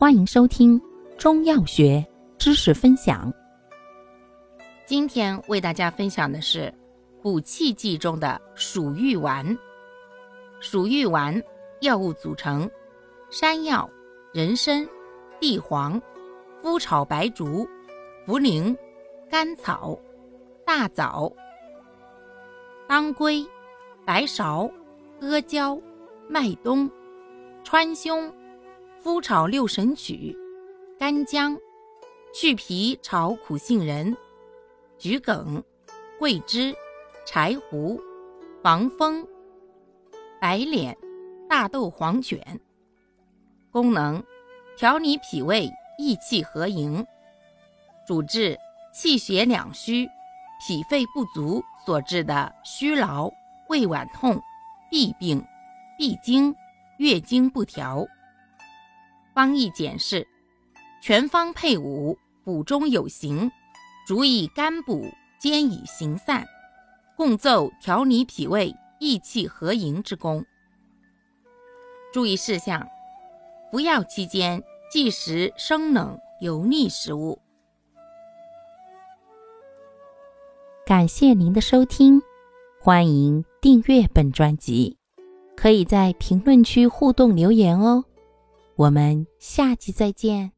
欢迎收听中药学知识分享。今天为大家分享的是补气剂中的鼠玉丸。鼠玉丸药物组成：山药、人参、地黄、麸炒白术、茯苓、甘草、大枣、当归、白芍、阿胶、麦冬、川芎。麸炒六神曲、干姜、去皮炒苦杏仁、桔梗、桂枝、柴胡、防风、白脸、大豆黄卷。功能：调理脾胃，益气和营。主治气血两虚、脾肺不足所致的虚劳、胃脘痛、痹病、闭经、月经不调。方义简释：全方配伍，补中有形，主以肝补，兼以行散，共奏调理脾胃、益气和营之功。注意事项：服药期间忌食生冷油腻食物。感谢您的收听，欢迎订阅本专辑，可以在评论区互动留言哦。我们下期再见。